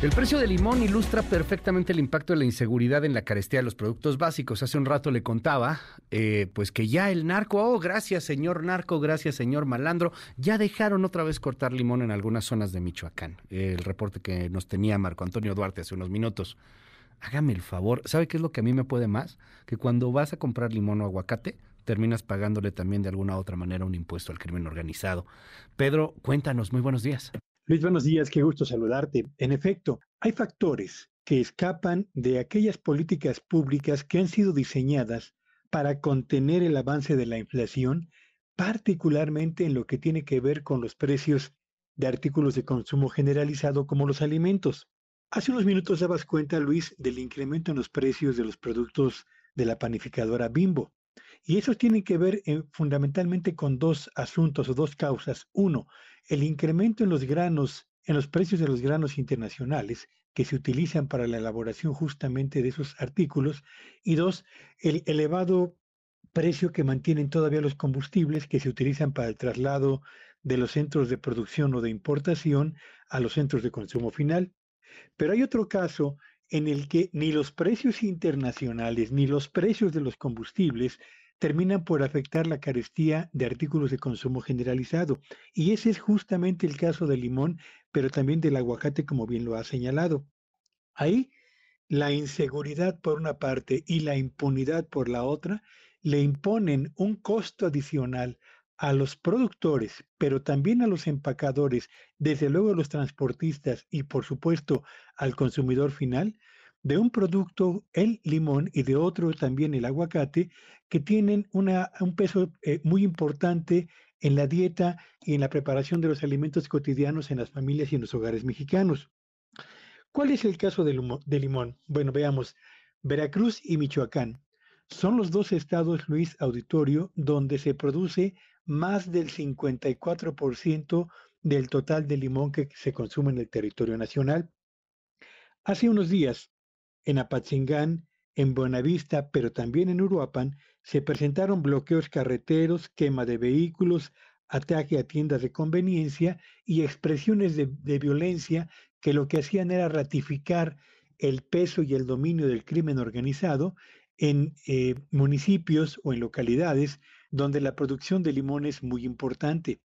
El precio del limón ilustra perfectamente el impacto de la inseguridad en la carestía de los productos básicos. Hace un rato le contaba, eh, pues que ya el narco, oh, gracias señor narco, gracias señor malandro, ya dejaron otra vez cortar limón en algunas zonas de Michoacán. El reporte que nos tenía Marco Antonio Duarte hace unos minutos. Hágame el favor, ¿sabe qué es lo que a mí me puede más? Que cuando vas a comprar limón o aguacate, terminas pagándole también de alguna otra manera un impuesto al crimen organizado. Pedro, cuéntanos, muy buenos días. Luis, buenos días, qué gusto saludarte. En efecto, hay factores que escapan de aquellas políticas públicas que han sido diseñadas para contener el avance de la inflación, particularmente en lo que tiene que ver con los precios de artículos de consumo generalizado como los alimentos. Hace unos minutos dabas cuenta, Luis, del incremento en los precios de los productos de la panificadora Bimbo. Y eso tiene que ver eh, fundamentalmente con dos asuntos o dos causas. Uno, el incremento en los granos, en los precios de los granos internacionales que se utilizan para la elaboración justamente de esos artículos. Y dos, el elevado precio que mantienen todavía los combustibles que se utilizan para el traslado de los centros de producción o de importación a los centros de consumo final. Pero hay otro caso en el que ni los precios internacionales ni los precios de los combustibles terminan por afectar la carestía de artículos de consumo generalizado. Y ese es justamente el caso del limón, pero también del aguacate, como bien lo ha señalado. Ahí, la inseguridad por una parte y la impunidad por la otra le imponen un costo adicional a los productores, pero también a los empacadores, desde luego a los transportistas y por supuesto al consumidor final, de un producto, el limón, y de otro también el aguacate, que tienen una, un peso eh, muy importante en la dieta y en la preparación de los alimentos cotidianos en las familias y en los hogares mexicanos. ¿Cuál es el caso del, de limón? Bueno, veamos. Veracruz y Michoacán son los dos estados, Luis Auditorio, donde se produce más del 54% del total de limón que se consume en el territorio nacional. Hace unos días, en Apatzingán, en Buenavista, pero también en Uruapan, se presentaron bloqueos carreteros, quema de vehículos, ataque a tiendas de conveniencia y expresiones de, violencia que lo que hacían era ratificar el peso y el dominio del crimen organizado en eh, municipios o en localidades donde la producción de limón es muy importante.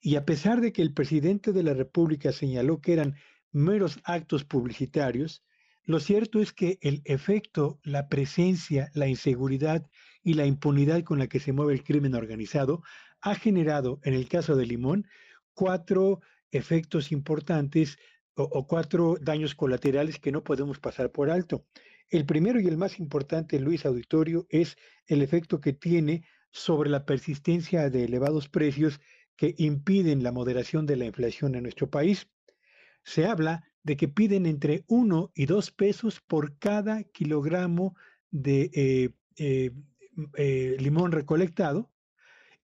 Y a pesar de que el presidente de la República señaló que eran meros actos publicitarios, lo cierto es que el efecto, la presencia, la inseguridad y la impunidad con la que se mueve el crimen organizado ha generado, en el caso de Limón, cuatro efectos importantes o, cuatro daños colaterales que no podemos pasar por alto. El primero y el más importante, Luis Auditorio, es el efecto que tiene sobre la persistencia de elevados precios que impiden la moderación de la inflación en nuestro país. Se habla de que piden entre 1 y 2 pesos por cada kilogramo de eh, eh, eh, limón recolectado,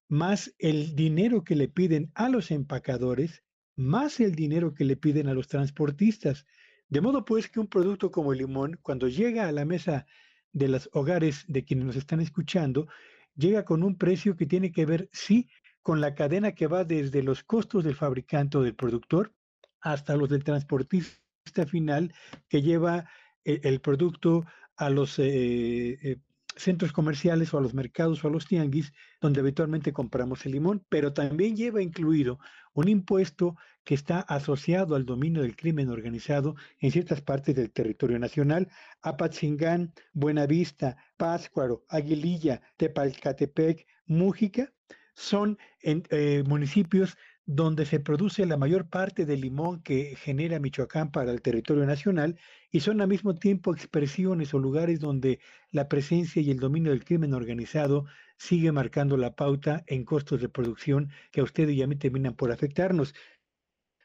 más el dinero que le piden a los empacadores, más el dinero que le piden a los transportistas. De modo pues que un producto como el limón, cuando llega a la mesa de los hogares de quienes nos están escuchando, llega con un precio que tiene que ver, sí, con la cadena que va desde los costos del fabricante o del productor hasta los del transportista final que lleva eh, el, producto a los eh, eh, centros comerciales o a los mercados o a los tianguis donde habitualmente compramos el limón, pero también lleva incluido un impuesto que está asociado al dominio del crimen organizado en ciertas partes del territorio nacional, Apatzingán, Buenavista, Pátzcuaro, Aguililla, Tepalcatepec, Mújica, son en, municipios donde se produce la mayor parte del limón que genera Michoacán para el territorio nacional y son al mismo tiempo expresiones o lugares donde la presencia y el dominio del crimen organizado sigue marcando la pauta en costos de producción que a ustedes y a mí terminan por afectarnos.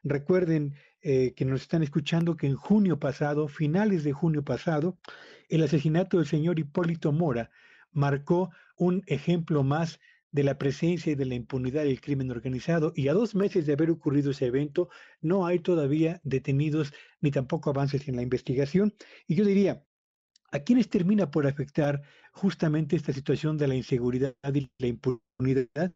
Recuerden eh, que nos están escuchando que en junio pasado, finales de junio pasado, el asesinato del señor Hipólito Mora marcó un ejemplo más de la presencia y de la impunidad del crimen organizado y a dos meses de haber ocurrido ese evento no hay todavía detenidos ni tampoco avances en la investigación. Y yo diría, ¿a quiénes termina por afectar justamente esta situación de la inseguridad y la impunidad?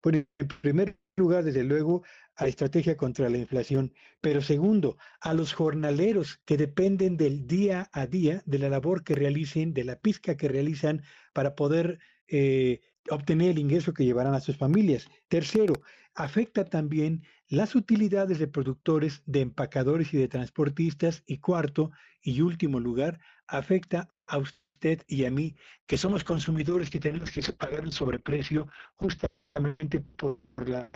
Pues en primer lugar, desde luego, a la estrategia contra la inflación, pero segundo, a los jornaleros que dependen del día a día, de la labor que realicen, de la pizca que realizan para poder eh, obtener el ingreso que llevarán a sus familias. Tercero, afecta también las utilidades de productores, de empacadores y de transportistas. Y cuarto y último lugar, afecta a usted y a mí, que somos consumidores que tenemos que pagar un sobreprecio justamente por la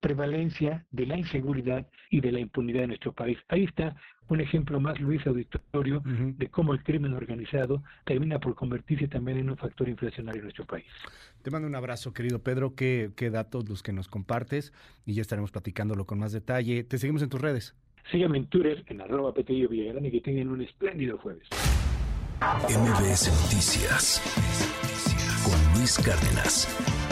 prevalencia de la inseguridad y de la impunidad en nuestro país. Ahí está un ejemplo más, Luis Auditorio, de cómo el crimen organizado termina por convertirse también en un factor inflacionario en nuestro país. Te mando un abrazo, querido Pedro. Qué, qué datos los que nos compartes y ya estaremos platicándolo con más detalle. Te seguimos en tus redes. Síganme en Twitter, en arroba Petello Villagrán y que tengan un espléndido jueves. MBS Noticias con Luis Cárdenas.